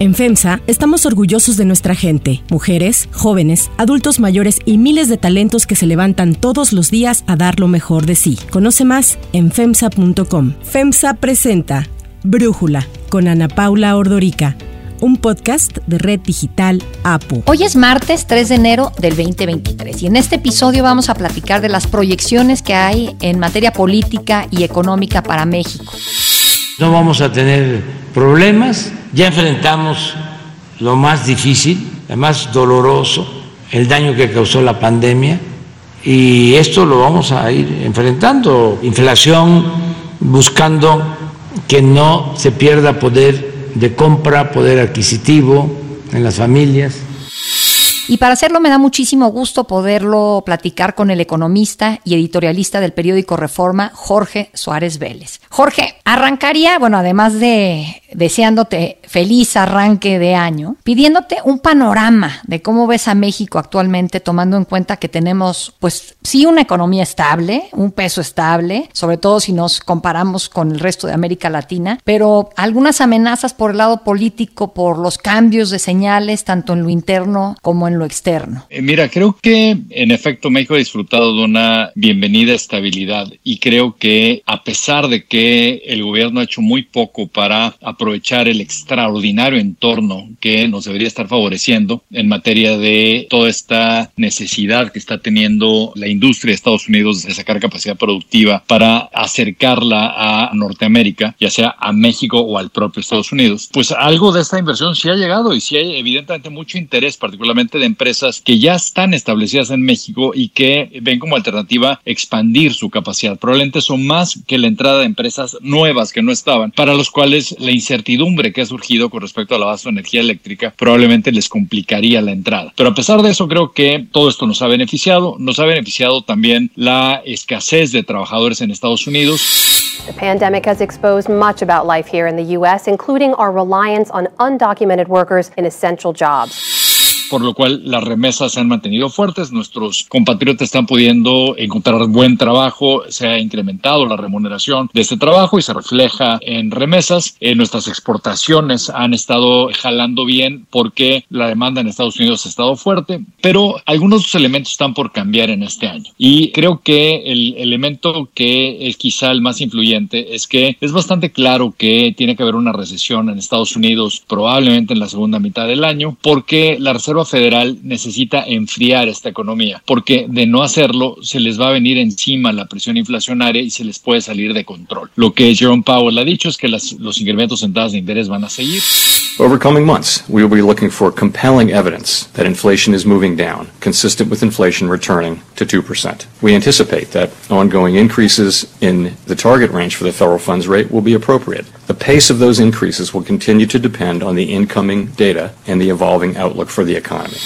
En FEMSA estamos orgullosos de nuestra gente, mujeres, jóvenes, adultos mayores y miles de talentos que se levantan todos los días a dar lo mejor de sí. Conoce más en FEMSA.com. FEMSA presenta Brújula con Ana Paula Ordorica un podcast de Red Digital APU. Hoy es martes 3 de enero del 2023 y en este episodio vamos a platicar de las proyecciones que hay en materia política y económica para México. No vamos a tener problemas, ya enfrentamos lo más difícil, lo más doloroso, el daño que causó la pandemia. Y esto lo vamos a ir enfrentando, inflación, buscando que no se pierda poder de compra, poder adquisitivo en las familias. Y para hacerlo me da muchísimo gusto poderlo platicar con el economista y editorialista del periódico Reforma, Jorge Suárez Vélez. Jorge, arrancaría, bueno, además de deseándote feliz arranque de año, pidiéndote un panorama de cómo ves a México actualmente, tomando en cuenta que tenemos, pues sí, una economía estable, un peso estable, sobre todo si nos comparamos con el resto de América Latina, pero algunas amenazas por el lado político, por los cambios de señales, tanto en lo interno como en lo externo. Eh, mira, creo que en efecto México ha disfrutado de una bienvenida estabilidad y creo que a pesar de que el gobierno ha hecho muy poco para aprovechar el extraordinario entorno que nos debería estar favoreciendo en materia de toda esta necesidad que está teniendo la industria de Estados Unidos de sacar capacidad productiva para acercarla a Norteamérica, ya sea a México o al propio Estados Unidos. Pues algo de esta inversión sí ha llegado y sí hay evidentemente mucho interés, particularmente de empresas que ya están establecidas en México y que ven como alternativa expandir su capacidad. Probablemente son más que la entrada de empresas nuevas que no estaban, para los cuales la incertidumbre que ha surgido con respecto a la base de energía eléctrica probablemente les complicaría la entrada. Pero a pesar de eso, creo que todo esto nos ha beneficiado. Nos ha beneficiado también la escasez de trabajadores en Estados Unidos. The pandemic has exposed much about life here in the U.S., including our reliance on undocumented workers in essential jobs por lo cual las remesas se han mantenido fuertes, nuestros compatriotas están pudiendo encontrar buen trabajo, se ha incrementado la remuneración de este trabajo y se refleja en remesas. En nuestras exportaciones han estado jalando bien porque la demanda en Estados Unidos ha estado fuerte, pero algunos elementos están por cambiar en este año. Y creo que el elemento que es quizá el más influyente es que es bastante claro que tiene que haber una recesión en Estados Unidos probablemente en la segunda mitad del año porque la Reserva Federal necesita enfriar esta economía, porque de no hacerlo se les va a venir encima la presión inflacionaria y se les puede salir de control. Lo que Jerome Powell ha dicho es que los incrementos en tasas de interés van a seguir. Over coming months, we will be looking for compelling evidence that inflation is moving down, consistent with inflation returning to 2%. We anticipate that ongoing increases in the target range for the federal funds rate will be appropriate. The pace of those increases will continue to depend on the incoming data and the evolving outlook for the economy.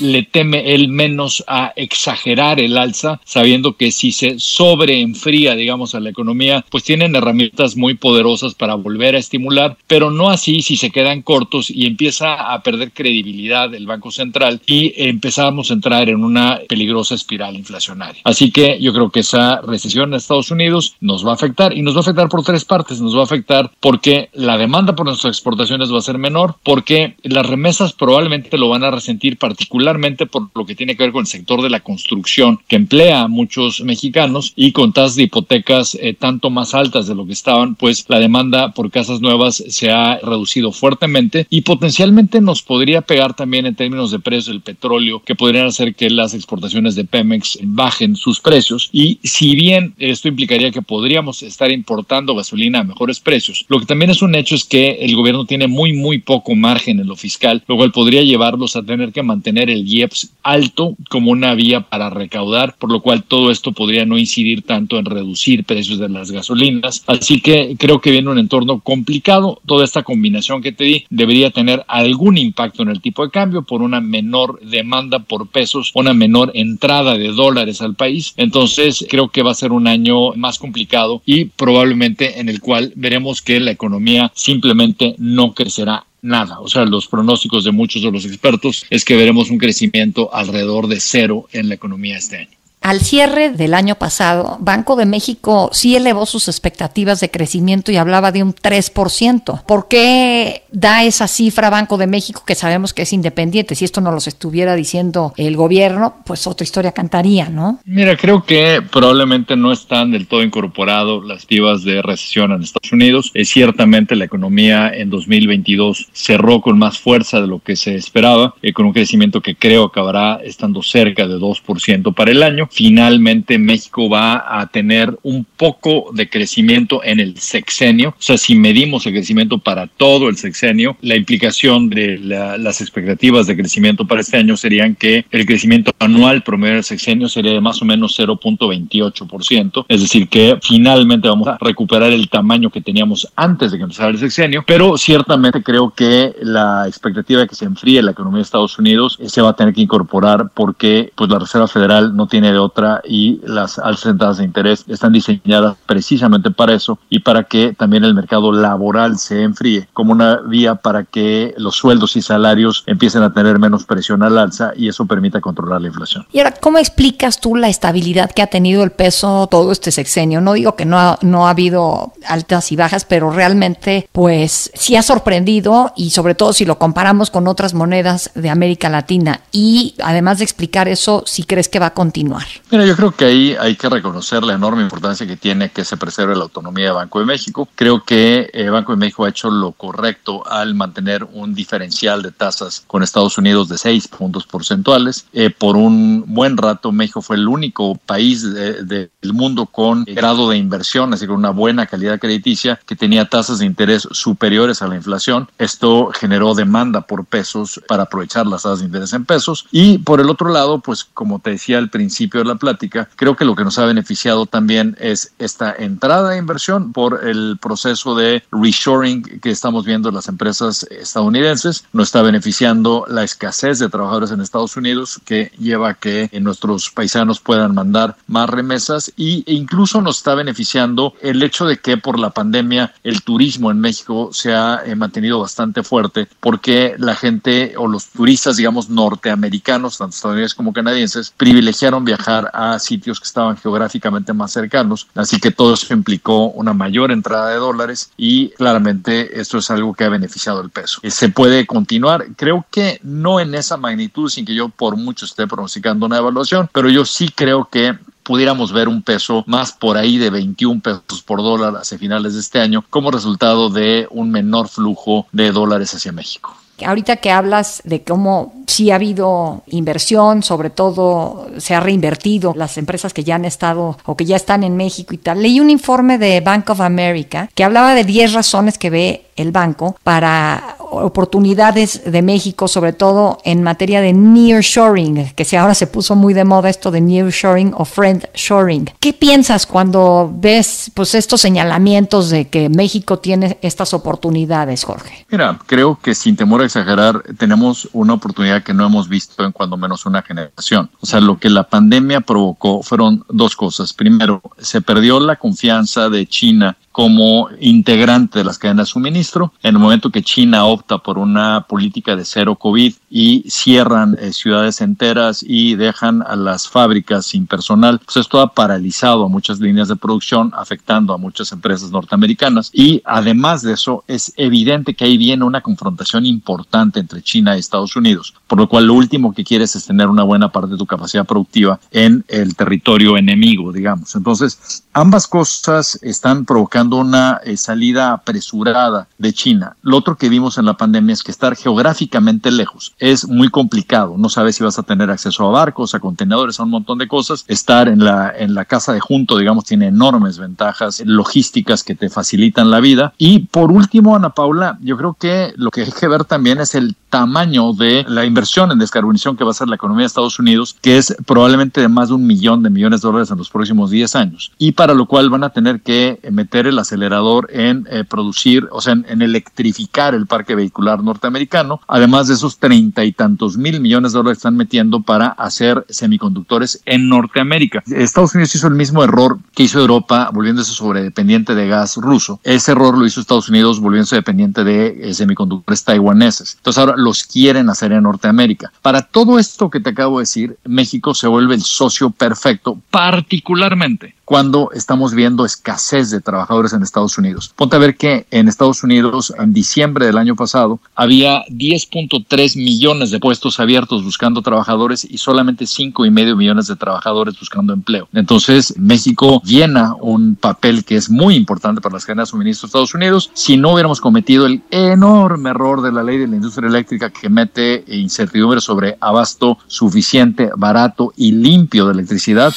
Le teme él menos a exagerar el alza, sabiendo que si se sobreenfría, digamos, a la economía, pues tienen herramientas muy poderosas para volver a estimular, pero no así si se quedan cortos y empieza a perder credibilidad el Banco Central y empezamos a entrar en una peligrosa espiral inflacionaria. Así que yo creo que esa recesión en Estados Unidos nos va a afectar y nos va a afectar por tres partes. Nos va a afectar porque la demanda por nuestras exportaciones va a ser menor, porque las remesas probablemente lo van a resentir particularmente particularmente por lo que tiene que ver con el sector de la construcción, que emplea a muchos mexicanos y con tasas de hipotecas eh, tanto más altas de lo que estaban, pues la demanda por casas nuevas se ha reducido fuertemente y potencialmente nos podría pegar también en términos de precio del petróleo, que podrían hacer que las exportaciones de Pemex bajen sus precios. Y si bien esto implicaría que podríamos estar importando gasolina a mejores precios, lo que también es un hecho es que el gobierno tiene muy, muy poco margen en lo fiscal, lo cual podría llevarlos a tener que mantener el el IEPS alto como una vía para recaudar, por lo cual todo esto podría no incidir tanto en reducir precios de las gasolinas. Así que creo que viene un entorno complicado. Toda esta combinación que te di debería tener algún impacto en el tipo de cambio por una menor demanda por pesos, una menor entrada de dólares al país. Entonces creo que va a ser un año más complicado y probablemente en el cual veremos que la economía simplemente no crecerá nada. O sea, los pronósticos de muchos de los expertos es que veremos un crecimiento alrededor de cero en la economía este año. Al cierre del año pasado, Banco de México sí elevó sus expectativas de crecimiento y hablaba de un 3%. ¿Por qué da esa cifra Banco de México que sabemos que es independiente? Si esto no los estuviera diciendo el gobierno, pues otra historia cantaría, ¿no? Mira, creo que probablemente no están del todo incorporados las activas de recesión en Estados Unidos. Es ciertamente la economía en 2022 cerró con más fuerza de lo que se esperaba, eh, con un crecimiento que creo acabará estando cerca de 2% para el año. Finalmente, México va a tener un poco de crecimiento en el sexenio. O sea, si medimos el crecimiento para todo el sexenio, la implicación de las expectativas de crecimiento para este año serían que el crecimiento anual promedio del sexenio sería de más o menos 0.28%. Es decir, que finalmente vamos a recuperar el tamaño que teníamos antes de que empezara el sexenio, pero ciertamente creo que la expectativa de que se enfríe la economía de Estados Unidos se va a tener que incorporar porque pues la Reserva Federal no tiene de otra y las altas de interés están diseñadas precisamente para eso y para que también el mercado laboral se enfríe como una vía para que los sueldos y salarios empiecen a tener menos presión al alza y eso permita controlar la inflación. Y ahora, ¿cómo explicas tú la estabilidad que ha tenido el peso todo este sexenio? No digo que no ha, no ha habido altas y bajas, pero realmente pues sí ha sorprendido y sobre todo si lo comparamos con otras monedas de América Latina. Y además de explicar eso, si crees que va a continuar. Mira, yo creo que ahí hay que reconocer la enorme importancia que tiene que se preserve la autonomía de Banco de México. Creo que eh, Banco de México ha hecho lo correcto al mantener un diferencial de tasas con Estados Unidos de 6 puntos porcentuales. Eh, por un buen rato, México fue el único país del mundo con grado de inversión, así que una buena calidad crediticia, que tenía tasas de interés superiores a la inflación. Esto generó demanda por pesos para aprovechar las tasas de interés en pesos. Y por el otro lado, pues como te decía al principio de la plática, creo que lo que nos ha beneficiado también es esta entrada de inversión por el proceso de reshoring que estamos viendo en las empresas estadounidenses. Nos está beneficiando la escasez de trabajadores en Estados Unidos que lleva a que nuestros paisanos puedan mandar más remesas y, e incluso nos está beneficiando el hecho de que por la pandemia el turismo en México se ha eh, mantenido bastante fuerte porque la gente o los turistas, digamos, norteamericanos, tanto estadounidenses como canadienses, privilegiaron viajar a sitios que estaban geográficamente más cercanos. Así que todo eso implicó una mayor entrada de dólares y claramente esto es algo que ha beneficiado el peso. Eh, se puede continuar, creo que no en esa magnitud, sin que yo por mucho esté pronosticando una evaluación, pero yo sí creo que pudiéramos ver un peso más por ahí de 21 pesos por dólar hacia finales de este año como resultado de un menor flujo de dólares hacia México. Ahorita que hablas de cómo sí ha habido inversión, sobre todo se ha reinvertido las empresas que ya han estado o que ya están en México y tal, leí un informe de Bank of America que hablaba de 10 razones que ve el banco para oportunidades de México, sobre todo en materia de nearshoring, que si ahora se puso muy de moda esto de nearshoring o friendshoring. ¿Qué piensas cuando ves pues estos señalamientos de que México tiene estas oportunidades, Jorge? Mira, creo que sin temor a exagerar, tenemos una oportunidad que no hemos visto en cuando menos una generación. O sea, lo que la pandemia provocó fueron dos cosas. Primero, se perdió la confianza de China como integrante de las cadenas de suministro. En el momento que China opta por una política de cero COVID y cierran eh, ciudades enteras y dejan a las fábricas sin personal, pues esto ha paralizado a muchas líneas de producción, afectando a muchas empresas norteamericanas. Y además de eso, es evidente que ahí viene una confrontación importante entre China y Estados Unidos, por lo cual lo último que quieres es tener una buena parte de tu capacidad productiva en el territorio enemigo, digamos. Entonces, ambas cosas están provocando una eh, salida apresurada de China. Lo otro que vimos en la pandemia es que estar geográficamente lejos es muy complicado. No sabes si vas a tener acceso a barcos, a contenedores, a un montón de cosas. Estar en la, en la casa de junto, digamos, tiene enormes ventajas logísticas que te facilitan la vida. Y por último, Ana Paula, yo creo que lo que hay que ver también es el tamaño de la inversión en descarbonización que va a ser la economía de Estados Unidos, que es probablemente de más de un millón de millones de dólares en los próximos 10 años. Y para para lo cual van a tener que meter el acelerador en eh, producir, o sea, en, electrificar el parque vehicular norteamericano, además de esos treinta y tantos mil millones de dólares que están metiendo para hacer semiconductores en Norteamérica. Estados Unidos hizo el mismo error que hizo Europa volviéndose sobredependiente de gas ruso. Ese error lo hizo Estados Unidos volviéndose dependiente de eh, semiconductores taiwaneses. Entonces ahora los quieren hacer en Norteamérica. Para todo esto que te acabo de decir, México se vuelve el socio perfecto, particularmente cuando estamos viendo escasez de trabajadores en Estados Unidos. Ponte a ver que en Estados Unidos, en diciembre del año pasado, había 10.3 millones de puestos abiertos buscando trabajadores y solamente 5 y medio millones de trabajadores buscando empleo. Entonces, México llena un papel que es muy importante para las cadenas de suministro de Estados Unidos. Si no hubiéramos cometido el enorme error de la ley de la industria eléctrica que mete incertidumbre sobre abasto suficiente, barato y limpio de electricidad,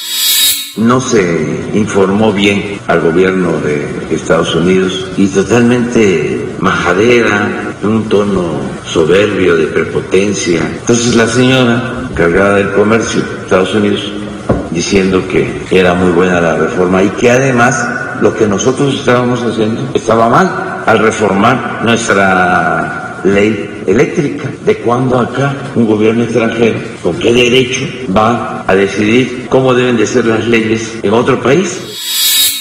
no se informó bien al gobierno de Estados Unidos y totalmente majadera, un tono soberbio de prepotencia. Entonces la señora encargada del comercio de Estados Unidos diciendo que era muy buena la reforma y que además lo que nosotros estábamos haciendo estaba mal al reformar nuestra ley eléctrica. ¿De cuándo acá un gobierno extranjero, con qué derecho va a decidir cómo deben de ser las leyes en otro país?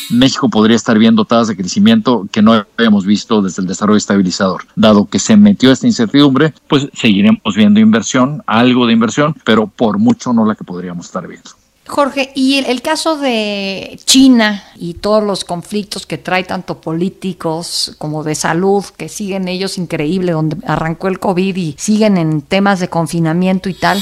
México podría estar viendo tasas de crecimiento que no habíamos visto desde el desarrollo estabilizador. Dado que se metió esta incertidumbre, pues seguiremos viendo inversión, algo de inversión, pero por mucho no la que podríamos estar viendo. Jorge, y el, caso de China y todos los conflictos que trae tanto políticos como de salud, que siguen ellos increíble, donde arrancó el COVID y siguen en temas de confinamiento y tal.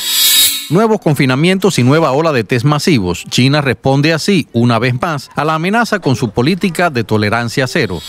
Nuevos confinamientos y nueva ola de test masivos. China responde así, una vez más, a la amenaza con su política de tolerancia cero.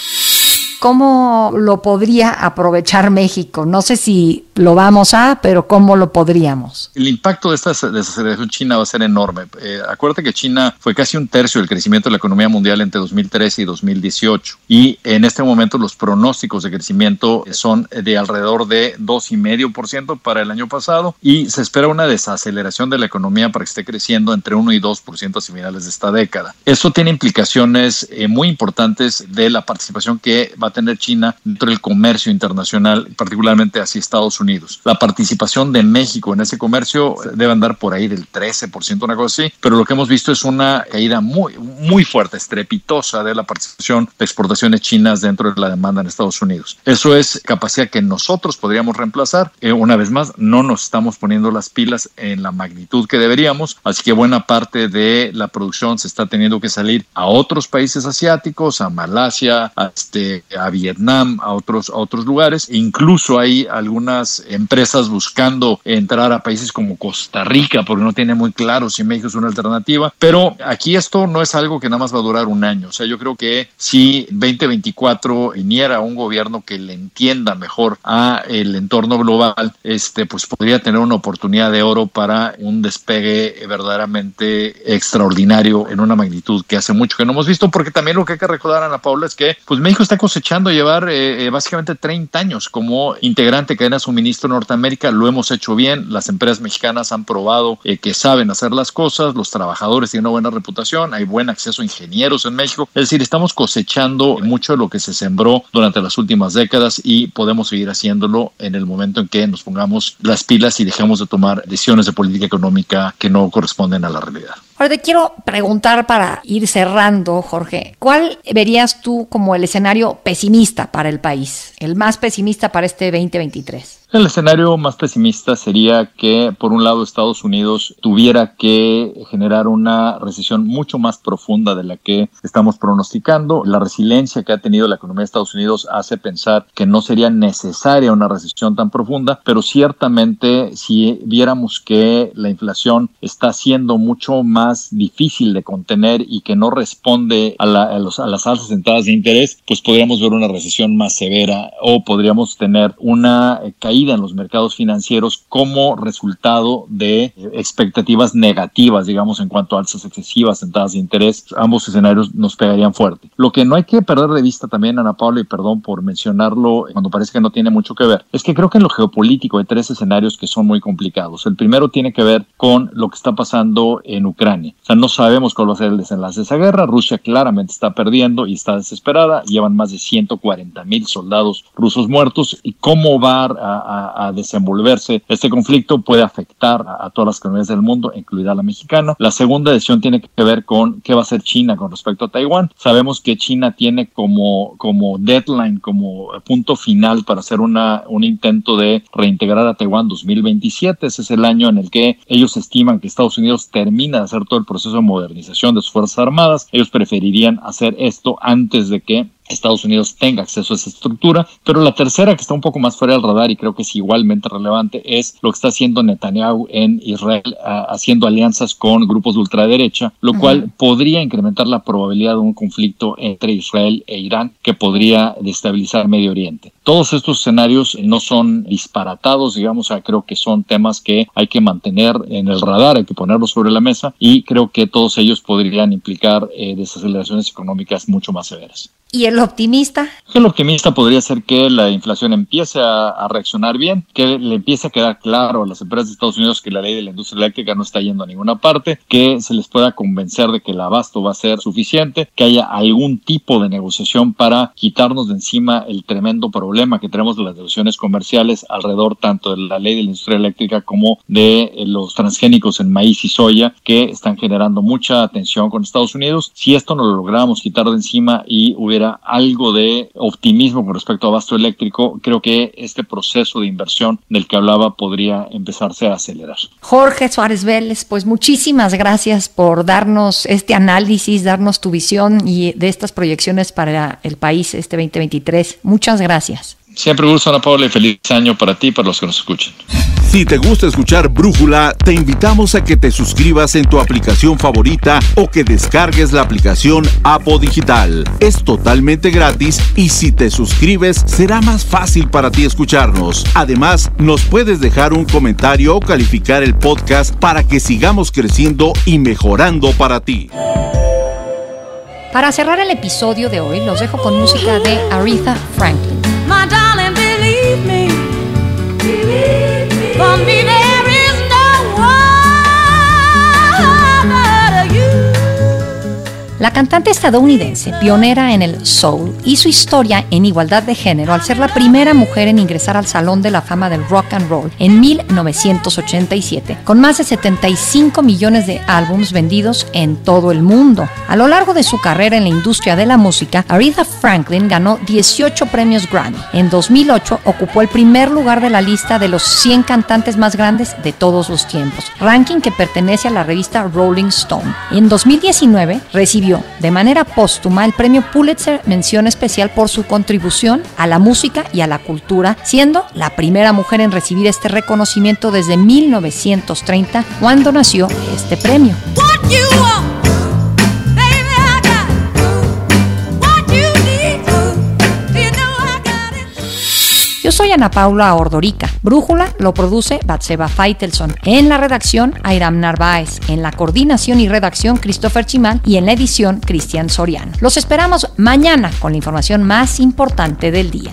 ¿Cómo lo podría aprovechar México? No sé si lo vamos a, pero ¿cómo lo podríamos? El impacto de esta desaceleración china va a ser enorme. Eh, acuérdate que China fue casi un tercio del crecimiento de la economía mundial entre 2013 y 2018. Y en este momento los pronósticos de crecimiento son de alrededor de 2,5% para el año pasado y se espera una desaceleración de la economía para que esté creciendo entre 1 y 2% a finales de esta década. Eso tiene implicaciones eh, muy importantes de la participación que va a tener China dentro del comercio internacional, particularmente hacia Estados Unidos. La participación de México en ese comercio debe andar por ahí del 13%, una cosa así, pero lo que hemos visto es una caída muy, muy fuerte, estrepitosa de la participación de exportaciones chinas dentro de la demanda en Estados Unidos. Eso es capacidad que nosotros podríamos reemplazar. Eh, una vez más, no nos estamos poniendo las pilas en la magnitud que deberíamos, así que buena parte de la producción se está teniendo que salir a otros países asiáticos, a Malasia, a, este, a Vietnam, a otros, a otros lugares. Incluso hay algunas empresas buscando entrar a países como Costa Rica, porque no tiene muy claro si México es una alternativa. Pero aquí esto no es algo que nada más va a durar un año. O sea, yo creo que si 2024 viniera un gobierno que le entienda mejor a el entorno global, este, pues podría tener una oportunidad de oro para un despegue verdaderamente extraordinario en una magnitud que hace mucho que no hemos visto, porque también lo que hay que recordar, Ana Paula, es que pues México está cosechando echando a llevar eh, eh, básicamente 30 años como integrante de cadena de suministro Norteamérica. Lo hemos hecho bien. Las empresas mexicanas han probado eh, que saben hacer las cosas. Los trabajadores tienen una buena reputación. Hay buen acceso a ingenieros en México. Es decir, estamos cosechando mucho de lo que se sembró durante las últimas décadas y podemos seguir haciéndolo en el momento en que nos pongamos las pilas y dejemos de tomar decisiones de política económica que no corresponden a la realidad. Ahora te quiero preguntar para ir cerrando, Jorge, ¿cuál verías tú como el escenario pesimista para el país, el más pesimista para este 2023? El escenario más pesimista sería que, por un lado, Estados Unidos tuviera que generar una recesión mucho más profunda de la que estamos pronosticando. La resiliencia que ha tenido la economía de Estados Unidos hace pensar que no sería necesaria una recesión tan profunda, pero ciertamente si viéramos que la inflación está siendo mucho más difícil de contener y que no responde a, a, los, a las alzas sentadas de interés, pues podríamos ver una recesión más severa o podríamos tener una caída en los mercados financieros como resultado de expectativas negativas, digamos, en cuanto a alzas excesivas en de interés. Ambos escenarios nos pegarían fuerte. Lo que no hay que perder de vista también, Ana Paula, y perdón por mencionarlo cuando parece que no tiene mucho que ver, es que creo que en lo geopolítico hay tres escenarios que son muy complicados. El primero tiene que ver con lo que está pasando en Ucrania. O sea, no sabemos cuál va a ser el desenlace de esa guerra. Rusia claramente está perdiendo y está desesperada. Llevan más de 140 mil soldados rusos muertos y cómo va a, desenvolverse este conflicto puede afectar a, todas las comunidades del mundo, incluida la mexicana. La segunda decisión tiene que ver con qué va a hacer China con respecto a Taiwán. Sabemos que China tiene como, como deadline, como punto final para hacer una, un intento de reintegrar a Taiwán 2027. Ese es el año en el que ellos estiman que Estados Unidos termina de hacer todo el proceso de modernización de sus Fuerzas Armadas. Ellos preferirían hacer esto antes de que Estados Unidos tenga acceso a esa estructura. Pero la tercera, que está un poco más fuera del radar y creo que es igualmente relevante, es lo que está haciendo Netanyahu en Israel, haciendo alianzas con grupos de ultraderecha, lo cual podría incrementar la probabilidad de un conflicto entre Israel e Irán que podría destabilizar Medio Oriente. Todos estos escenarios no son disparatados, digamos, creo que son temas que hay que mantener en el radar, hay que ponerlos sobre la mesa y creo que todos ellos podrían implicar eh, desaceleraciones económicas mucho más severas. ¿Y el optimista? El optimista podría ser que la inflación empiece a, reaccionar bien, que le empiece a quedar claro a las empresas de Estados Unidos que la ley de la industria eléctrica no está yendo a ninguna parte, que se les pueda convencer de que el abasto va a ser suficiente, que haya algún tipo de negociación para quitarnos de encima el tremendo problema que tenemos de las negociaciones comerciales alrededor tanto de la ley de la industria eléctrica como de eh, los transgénicos en maíz y soya que están generando mucha atención con Estados Unidos. Si esto no lo logramos quitar de encima y hubiera algo de optimismo con respecto a abasto eléctrico, creo que este proceso de inversión del que hablaba podría empezarse a acelerar. Jorge Suárez Vélez, pues muchísimas gracias por darnos este análisis, darnos tu visión y de estas proyecciones para el país este 2023. Muchas gracias. Siempre gusto, Ana Paula, y feliz año para ti y para los que nos escuchan. Si te gusta escuchar Brújula, te invitamos a que te suscribas en tu aplicación favorita o que descargues la aplicación Apo Digital. Es totalmente gratis y si te suscribes será más fácil para ti escucharnos. Además, nos puedes dejar un comentario o calificar el podcast para que sigamos creciendo y mejorando para ti. Para cerrar el episodio de hoy, los dejo con música de Aretha Franklin. my darling, believe me. Believe me. For me, La cantante estadounidense, pionera en el soul, hizo historia en igualdad de género al ser la primera mujer en ingresar al Salón de la Fama del Rock and Roll en 1987, con más de 75 millones de álbumes vendidos en todo el mundo. A lo largo de su carrera en la industria de la música, Aretha Franklin ganó 18 premios Grammy. En 2008 ocupó el primer lugar de la lista de los 100 cantantes más grandes de todos los tiempos, ranking que pertenece a la revista Rolling Stone. En 2019 recibió de manera póstuma el premio Pulitzer mención especial por su contribución a la música y a la cultura, siendo la primera mujer en recibir este reconocimiento desde 1930, cuando nació este premio. Yo soy Ana Paula Ordorica. Brújula lo produce Batseba Feitelson. En la redacción, Airam Narváez. En la coordinación y redacción, Christopher Chimán. Y en la edición, Cristian Soriano. Los esperamos mañana con la información más importante del día.